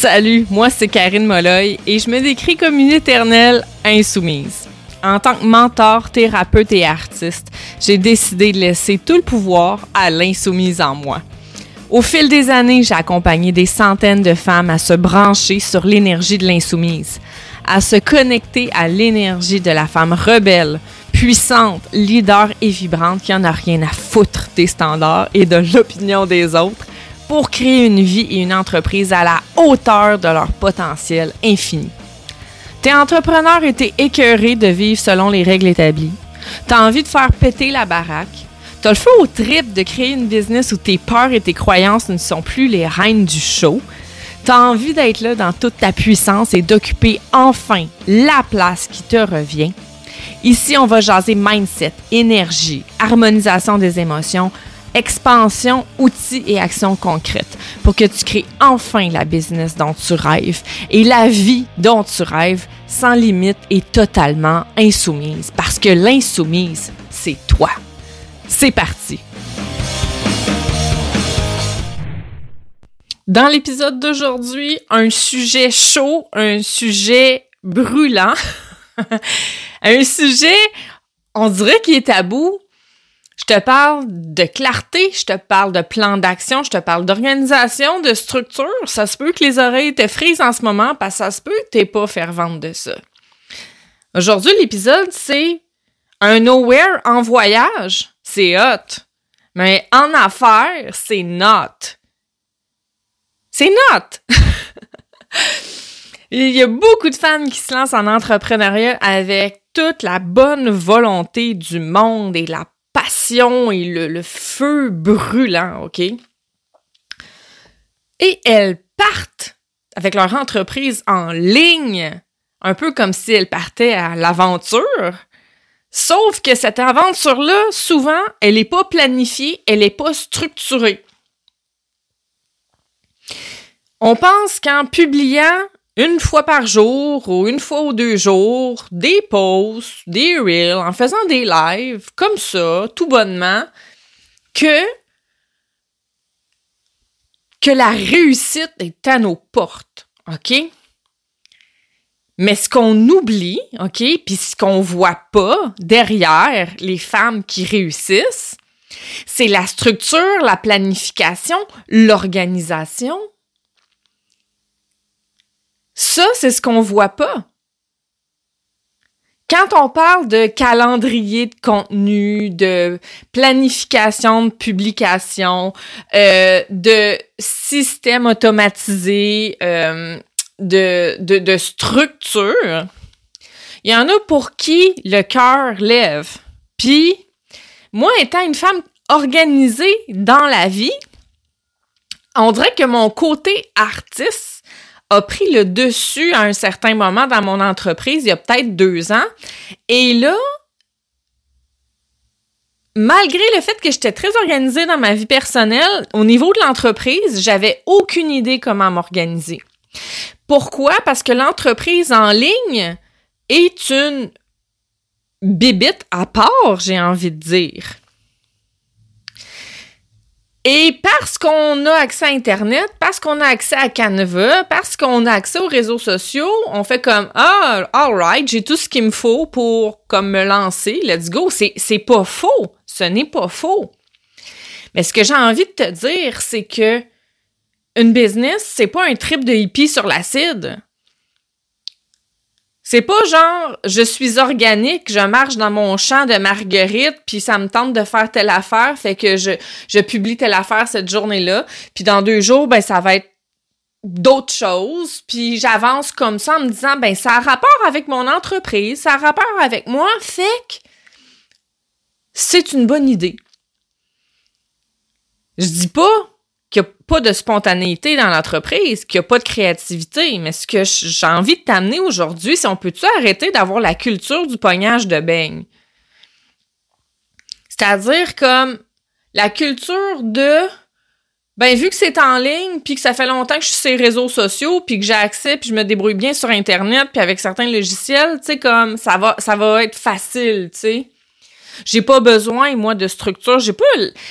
Salut, moi c'est Karine Molloy et je me décris comme une éternelle insoumise. En tant que mentor, thérapeute et artiste, j'ai décidé de laisser tout le pouvoir à l'insoumise en moi. Au fil des années, j'ai accompagné des centaines de femmes à se brancher sur l'énergie de l'insoumise, à se connecter à l'énergie de la femme rebelle, puissante, leader et vibrante qui en a rien à foutre des standards et de l'opinion des autres pour créer une vie et une entreprise à la hauteur de leur potentiel infini. T'es entrepreneur et t'es écœuré de vivre selon les règles établies. T'as envie de faire péter la baraque. T'as le feu au trip de créer une business où tes peurs et tes croyances ne sont plus les reines du show. T'as envie d'être là dans toute ta puissance et d'occuper enfin la place qui te revient. Ici, on va jaser mindset, énergie, harmonisation des émotions, expansion, outils et actions concrètes pour que tu crées enfin la business dont tu rêves et la vie dont tu rêves sans limite et totalement insoumise. Parce que l'insoumise, c'est toi. C'est parti. Dans l'épisode d'aujourd'hui, un sujet chaud, un sujet brûlant, un sujet, on dirait qu'il est tabou, je te parle de clarté, je te parle de plan d'action, je te parle d'organisation, de structure. Ça se peut que les oreilles te frisent en ce moment parce que ça se peut que t'es pas fervente de ça. Aujourd'hui, l'épisode, c'est un nowhere en voyage. C'est hot. Mais en affaires, c'est not. C'est not. Il y a beaucoup de femmes qui se lancent en entrepreneuriat avec toute la bonne volonté du monde et la passion et le, feu brûlant, OK? Et elles partent avec leur entreprise en ligne, un peu comme si elles partaient à l'aventure. Sauf que cette aventure-là, souvent, elle n'est pas planifiée, elle n'est pas structurée. On pense qu'en publiant une fois par jour ou une fois ou deux jours, des posts, des reels, en faisant des lives, comme ça, tout bonnement, que, que la réussite est à nos portes, OK? Mais ce qu'on oublie, OK, puis ce qu'on voit pas derrière les femmes qui réussissent, c'est la structure, la planification, l'organisation, ça, c'est ce qu'on voit pas. Quand on parle de calendrier de contenu, de planification de publication, euh, de système automatisé, euh, de, de, de structure, il y en a pour qui le cœur lève. Puis, moi, étant une femme organisée dans la vie, on dirait que mon côté artiste a pris le dessus à un certain moment dans mon entreprise, il y a peut-être deux ans. Et là, malgré le fait que j'étais très organisée dans ma vie personnelle, au niveau de l'entreprise, j'avais aucune idée comment m'organiser. Pourquoi? Parce que l'entreprise en ligne est une bibite à part, j'ai envie de dire. Et parce qu'on a accès à Internet, parce qu'on a accès à Canva, parce qu'on a accès aux réseaux sociaux, on fait comme Ah, alright, j'ai tout ce qu'il me faut pour comme me lancer. Let's go. C'est, c'est pas faux. Ce n'est pas faux. Mais ce que j'ai envie de te dire, c'est que une business, c'est pas un trip de hippie sur l'acide. C'est pas genre je suis organique, je marche dans mon champ de marguerite, puis ça me tente de faire telle affaire, fait que je, je publie telle affaire cette journée-là, puis dans deux jours, ben ça va être d'autres choses, puis j'avance comme ça en me disant ben ça a rapport avec mon entreprise, ça a rapport avec moi, fait que c'est une bonne idée. Je dis pas qu'il n'y a pas de spontanéité dans l'entreprise, qu'il n'y a pas de créativité. Mais ce que j'ai envie de t'amener aujourd'hui, c'est on peut-tu arrêter d'avoir la culture du pognage de beigne? C'est-à-dire comme la culture de ben vu que c'est en ligne puis que ça fait longtemps que je suis sur les réseaux sociaux puis que j'ai accès puis je me débrouille bien sur internet puis avec certains logiciels, tu sais comme ça va ça va être facile, tu sais. J'ai pas besoin, moi, de structure. J'ai pas,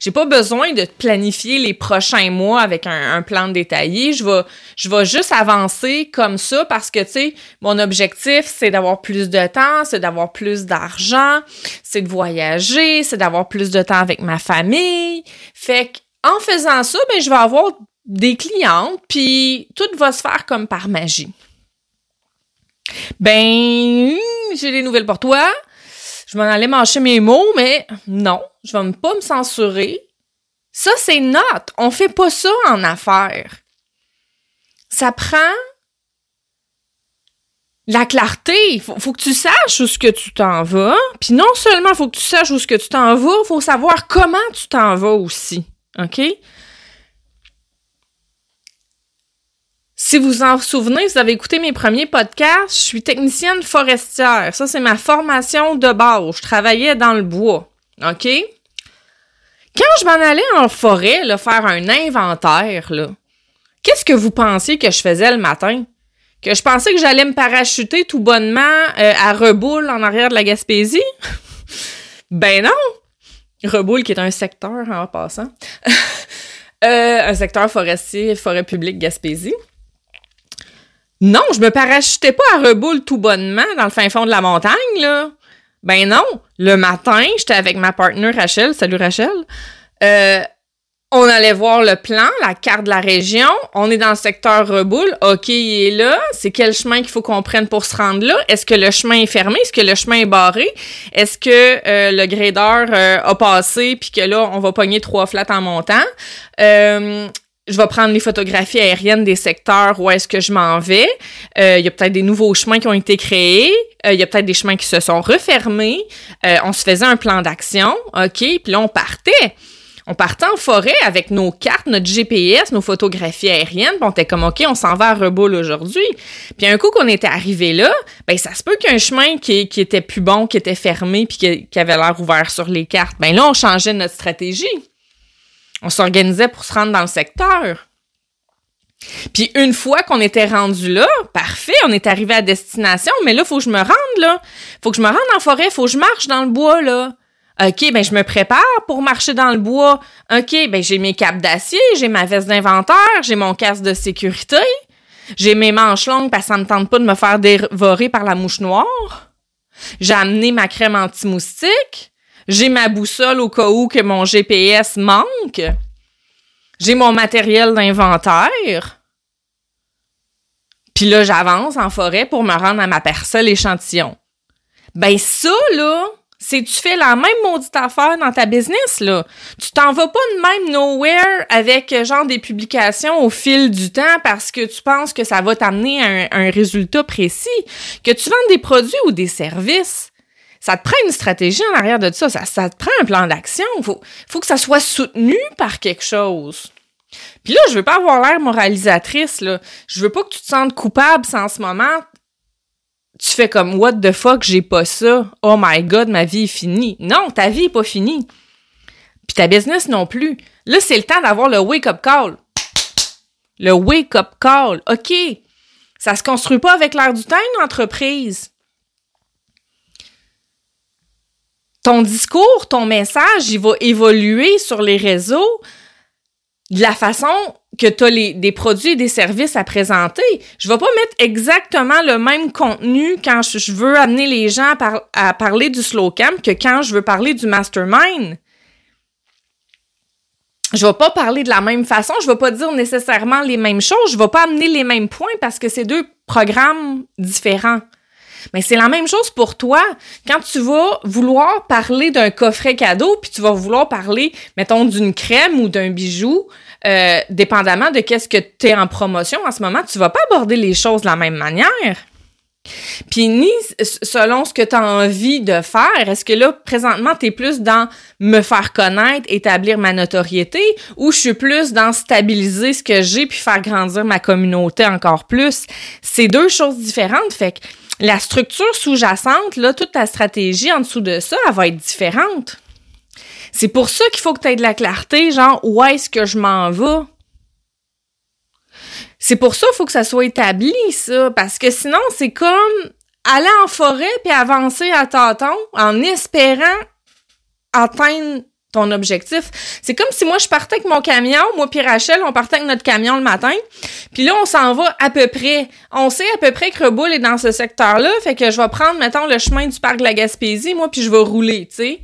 j'ai pas besoin de planifier les prochains mois avec un, plan détaillé. Je vais, je vais juste avancer comme ça parce que, tu sais, mon objectif, c'est d'avoir plus de temps, c'est d'avoir plus d'argent, c'est de voyager, c'est d'avoir plus de temps avec ma famille. Fait que, en faisant ça, ben, je vais avoir des clientes, puis tout va se faire comme par magie. Ben, j'ai des nouvelles pour toi. Je m'en allais mâcher mes mots, mais non, je vais pas me censurer. Ça, c'est notre. On fait pas ça en affaires. Ça prend la clarté. Faut, que tu saches où ce que tu t'en vas. Puis non seulement faut que tu saches où ce que tu t'en vas, faut savoir comment tu t'en vas aussi. OK? Si vous en souvenez, vous avez écouté mes premiers podcasts, je suis technicienne forestière. Ça, c'est ma formation de base. Je travaillais dans le bois. OK? Quand je m'en allais en forêt, faire un inventaire, qu'est-ce que vous pensiez que je faisais le matin? Que je pensais que j'allais me parachuter tout bonnement euh, à Reboul en arrière de la Gaspésie? ben non! Reboul qui est un secteur en passant. euh, un secteur forestier, forêt publique Gaspésie. Non, je me parachutais pas à reboule tout bonnement dans le fin fond de la montagne, là. Ben non. Le matin, j'étais avec ma partenaire Rachel. Salut Rachel. Euh, on allait voir le plan, la carte de la région. On est dans le secteur Reboule. OK, il est là. C'est quel chemin qu'il faut qu'on prenne pour se rendre là? Est-ce que le chemin est fermé? Est-ce que le chemin est barré? Est-ce que euh, le gradeur euh, a passé puis que là, on va pogner trois flats en montant? Euh, je vais prendre les photographies aériennes des secteurs où est-ce que je m'en vais. Euh, il y a peut-être des nouveaux chemins qui ont été créés. Euh, il y a peut-être des chemins qui se sont refermés. Euh, on se faisait un plan d'action, OK? Puis là, on partait. On partait en forêt avec nos cartes, notre GPS, nos photographies aériennes. Puis on était comme, OK, on s'en va à Reboul aujourd'hui. Puis un coup qu'on était arrivé là, ben ça se peut qu'un chemin qui, était plus bon, qui était fermé, puis qui, qui avait l'air ouvert sur les cartes. Ben là, on changeait notre stratégie. On s'organisait pour se rendre dans le secteur. Puis une fois qu'on était rendu là, parfait, on est arrivé à destination, mais là, faut que je me rende, là. Faut que je me rende en forêt, faut que je marche dans le bois, là. OK, ben je me prépare pour marcher dans le bois. OK, ben j'ai mes capes d'acier, j'ai ma veste d'inventaire, j'ai mon casque de sécurité, j'ai mes manches longues parce que ça me tente pas de me faire dévorer par la mouche noire. J'ai amené ma crème anti-moustique. J'ai ma boussole au cas où que mon GPS manque. J'ai mon matériel d'inventaire. Puis là, j'avance en forêt pour me rendre à ma parcelle échantillon. Ben ça, là, c'est tu fais la même maudite affaire dans ta business, là? Tu t'en vas pas de même nowhere avec euh, genre des publications au fil du temps parce que tu penses que ça va t'amener un, un résultat précis. Que tu vends des produits ou des services ça te prend une stratégie en arrière de ça. Ça, te prend un plan d'action. Il faut, faut que ça soit soutenu par quelque chose. Puis là, je veux pas avoir l'air moralisatrice, là. Je veux pas que tu te sentes coupable si en ce moment, tu fais comme What the fuck, j'ai pas ça. Oh my god, ma vie est finie. Non, ta vie est pas finie. Puis ta business non plus. Là, c'est le temps d'avoir le wake-up call. Le wake-up call. OK. Ça se construit pas avec l'air du temps, une entreprise. Ton discours, ton message, il va évoluer sur les réseaux de la façon que tu as des produits et des services à présenter. Je vais pas mettre exactement le même contenu quand je veux amener les gens à, parler du slow camp que quand je veux parler du mastermind. Je vais pas parler de la même façon, je vais pas dire nécessairement les mêmes choses, je vais pas amener les mêmes points parce que c'est deux programmes différents. Mais c'est la même chose pour toi. Quand tu vas vouloir parler d'un coffret cadeau, puis tu vas vouloir parler, mettons, d'une crème ou d'un bijou, euh, dépendamment de qu'est-ce que tu es en promotion en ce moment, tu vas pas aborder les choses de la même manière. Puis ni selon ce que tu as envie de faire, est-ce que là, présentement, tu es plus dans me faire connaître, établir ma notoriété, ou je suis plus dans stabiliser ce que j'ai puis faire grandir ma communauté encore plus? C'est deux choses différentes. Fait que la structure sous-jacente, là, toute ta stratégie en dessous de ça, elle va être différente. C'est pour ça qu'il faut que tu aies de la clarté, genre, où est-ce que je m'en vais? C'est pour ça qu'il faut que ça soit établi, ça, parce que sinon, c'est comme aller en forêt puis avancer à tâtons en espérant atteindre ton objectif. C'est comme si moi je partais avec mon camion, moi puis Rachel, on partait avec notre camion le matin. Puis là on s'en va à peu près. On sait à peu près que Reboul est dans ce secteur-là, fait que je vais prendre mettons le chemin du parc de la Gaspésie, moi puis je vais rouler, tu sais.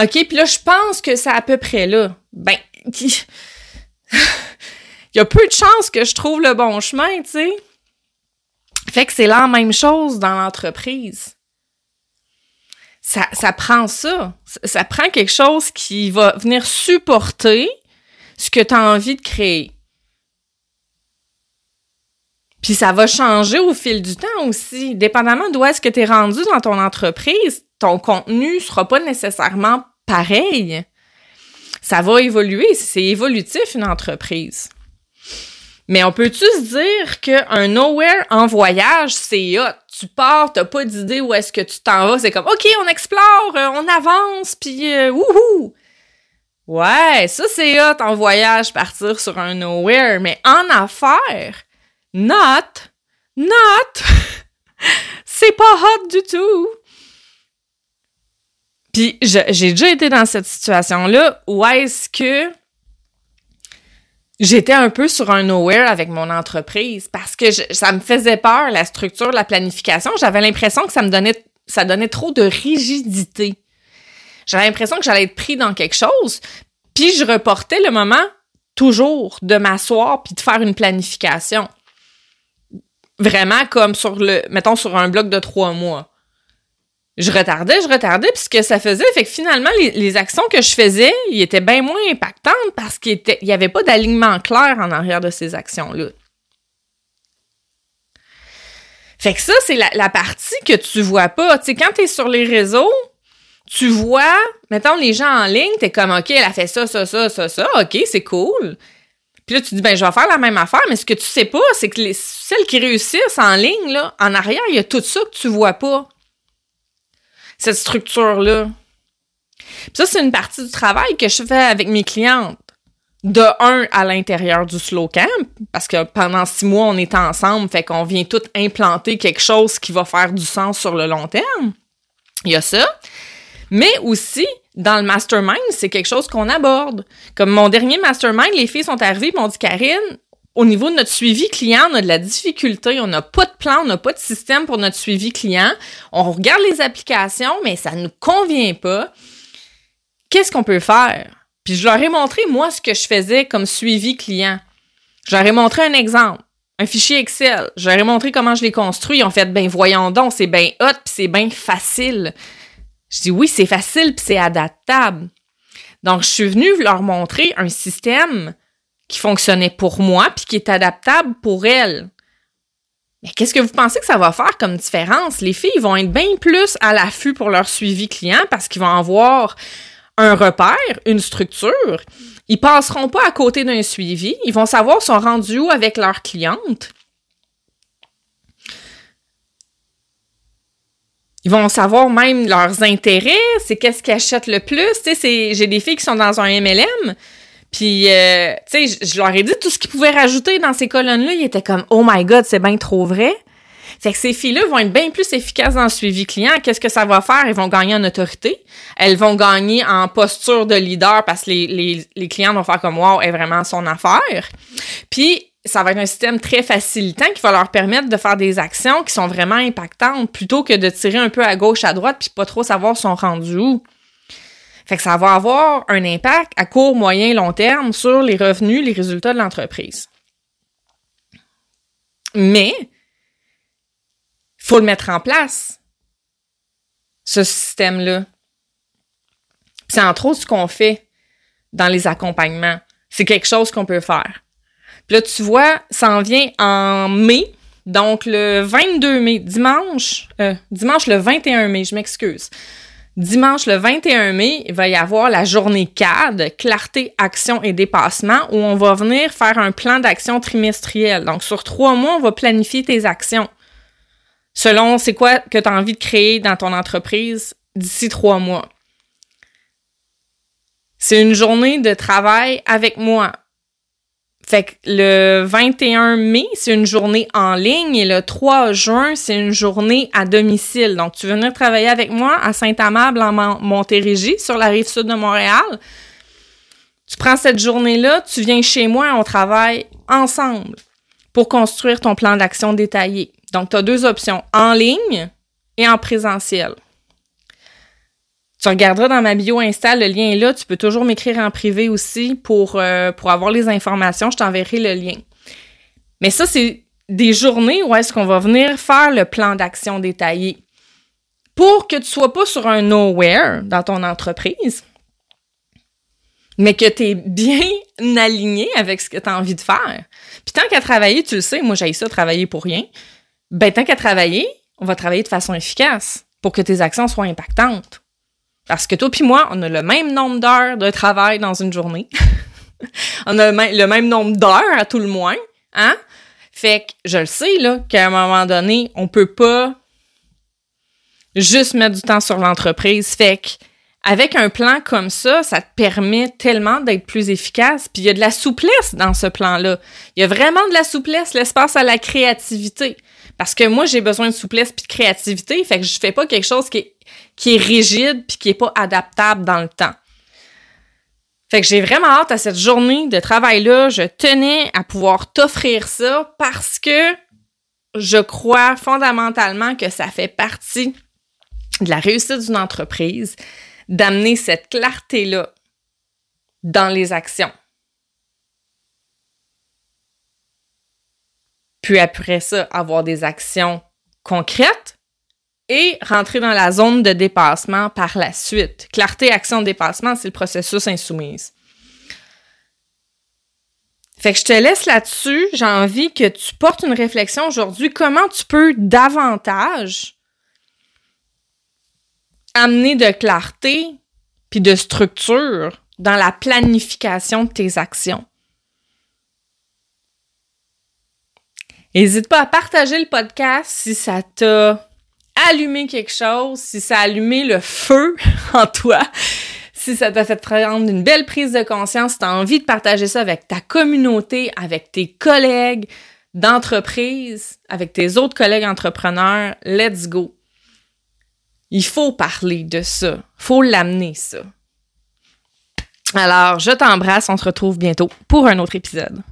OK, puis là je pense que c'est à peu près là. Ben il y a peu de chances que je trouve le bon chemin, tu sais. Fait que c'est la même chose dans l'entreprise ça, ça prend ça. Ça prend quelque chose qui va venir supporter ce que tu as envie de créer. Puis ça va changer au fil du temps aussi. Dépendamment d'où est-ce que tu es rendu dans ton entreprise, ton contenu sera pas nécessairement pareil. Ça va évoluer. C'est évolutif, une entreprise. Mais on peut-tu se dire qu'un nowhere en voyage, c'est hot? Tu pars, t'as pas d'idée où est-ce que tu t'en vas. C'est comme, OK, on explore, euh, on avance, puis euh, wouhou! Ouais, ça c'est hot en voyage, partir sur un nowhere. Mais en affaires, not, not, c'est pas hot du tout. Puis j'ai déjà été dans cette situation-là où est-ce que J'étais un peu sur un nowhere avec mon entreprise parce que ça me faisait peur, la structure, la planification. J'avais l'impression que ça me donnait, ça donnait trop de rigidité. J'avais l'impression que j'allais être pris dans quelque chose, puis je reportais le moment toujours de m'asseoir puis de faire une planification. Vraiment comme sur le, mettons, sur un bloc de trois mois je retardais, je retardais, puis ce que ça faisait, fait que finalement, les, actions que je faisais, ils étaient bien moins impactantes parce qu'il n'y avait pas d'alignement clair en arrière de ces actions-là. Fait que ça, c'est la, partie que tu vois pas. Tu sais, quand tu es sur les réseaux, tu vois, mettons, les gens en ligne, tu es comme, OK, elle a fait ça, ça, ça, ça, ça, OK, c'est cool. Puis là, tu dis, ben, je vais faire la même affaire, mais ce que tu sais pas, c'est que les, celles qui réussissent en ligne, là, en arrière, il y a tout ça que tu vois pas cette structure-là. Ça, c'est une partie du travail que je fais avec mes clientes. De un, à l'intérieur du slow camp, parce que pendant six mois, on est ensemble, fait qu'on vient tout implanter quelque chose qui va faire du sens sur le long terme. Il y a ça. Mais aussi, dans le mastermind, c'est quelque chose qu'on aborde. Comme mon dernier mastermind, les filles sont arrivées et m'ont dit, Karine, au niveau de notre suivi client, on a de la difficulté, on n'a pas de plan, on n'a pas de système pour notre suivi client. On regarde les applications, mais ça ne nous convient pas. Qu'est-ce qu'on peut faire? Puis je leur ai montré, moi, ce que je faisais comme suivi client. Je leur ai montré un exemple, un fichier Excel. Je leur ai montré comment je l'ai construit. Ils ont fait, ben voyons donc, c'est bien hot, puis c'est bien facile. Je dis, oui, c'est facile, puis c'est adaptable. Donc, je suis venue leur montrer un système qui fonctionnait pour moi puis qui est adaptable pour elle. Mais qu'est-ce que vous pensez que ça va faire comme différence? Les filles vont être bien plus à l'affût pour leur suivi client parce qu'ils vont avoir un repère, une structure. Ils passeront pas à côté d'un suivi. Ils vont savoir sont rendus où avec leur cliente. Ils vont savoir même leurs intérêts, c'est qu'est-ce qu'ils achètent le plus. J'ai des filles qui sont dans un MLM, puis, euh, tu sais, je leur ai dit tout ce qu'ils pouvaient rajouter dans ces colonnes-là. Ils étaient comme, oh my god, c'est bien trop vrai. Fait que ces filles-là vont être bien plus efficaces dans le suivi client. Qu'est-ce que ça va faire? Elles vont gagner en autorité. Elles vont gagner en posture de leader parce que les, les, les clients vont faire comme, wow, est vraiment son affaire. Puis, ça va être un système très facilitant qui va leur permettre de faire des actions qui sont vraiment impactantes plutôt que de tirer un peu à gauche, à droite puis pas trop savoir son rendu. Fait que ça va avoir un impact à court, moyen, long terme sur les revenus, les résultats de l'entreprise. Mais, faut le mettre en place, ce système-là. C'est entre autres ce qu'on fait dans les accompagnements. C'est quelque chose qu'on peut faire. Puis là, tu vois, ça en vient en mai, donc le 22 mai, dimanche, euh, dimanche le 21 mai, je m'excuse. Dimanche le 21 mai, il va y avoir la journée CAD, clarté, action et dépassement, où on va venir faire un plan d'action trimestriel. Donc, sur trois mois, on va planifier tes actions. Selon c'est quoi que tu as envie de créer dans ton entreprise d'ici trois mois? C'est une journée de travail avec moi. Fait que le 21 mai, c'est une journée en ligne et le 3 juin, c'est une journée à domicile. Donc, tu veux venir travailler avec moi à Saint-Amable en Montérégie, sur la rive sud de Montréal. Tu prends cette journée-là, tu viens chez moi on travaille ensemble pour construire ton plan d'action détaillé. Donc, tu as deux options, en ligne et en présentiel. Tu regarderas dans ma bio Insta, le lien est là. Tu peux toujours m'écrire en privé aussi pour, euh, pour avoir les informations. Je t'enverrai le lien. Mais ça, c'est des journées où est-ce qu'on va venir faire le plan d'action détaillé pour que tu sois pas sur un nowhere dans ton entreprise, mais que tu es bien aligné avec ce que tu as envie de faire. Puis tant qu'à travailler, tu le sais, moi j'ai ça travailler pour rien. Ben tant qu'à travailler, on va travailler de façon efficace pour que tes actions soient impactantes. Parce que toi puis moi, on a le même nombre d'heures de travail dans une journée. on a le même nombre d'heures à tout le moins, hein? Fait que je le sais, là, qu'à un moment donné, on peut pas juste mettre du temps sur l'entreprise. Fait que avec un plan comme ça, ça te permet tellement d'être plus efficace. Puis il y a de la souplesse dans ce plan-là. Il y a vraiment de la souplesse, l'espace à la créativité. Parce que moi, j'ai besoin de souplesse puis de créativité. Fait que je fais pas quelque chose qui est qui est rigide puis qui est pas adaptable dans le temps. Fait que j'ai vraiment hâte à cette journée de travail-là. Je tenais à pouvoir t'offrir ça parce que je crois fondamentalement que ça fait partie de la réussite d'une entreprise d'amener cette clarté-là dans les actions. Puis après ça, avoir des actions concrètes et rentrer dans la zone de dépassement par la suite. Clarté, action, dépassement, c'est le processus insoumise. Fait que je te laisse là-dessus. J'ai envie que tu portes une réflexion aujourd'hui. Comment tu peux davantage amener de clarté puis de structure dans la planification de tes actions? N'hésite pas à partager le podcast si ça t'a allumer quelque chose, si ça a allumé le feu en toi, si ça t'a fait prendre une belle prise de conscience, si tu as envie de partager ça avec ta communauté, avec tes collègues d'entreprise, avec tes autres collègues entrepreneurs, let's go. Il faut parler de ça. Faut l'amener, ça. Alors, je t'embrasse. On se retrouve bientôt pour un autre épisode.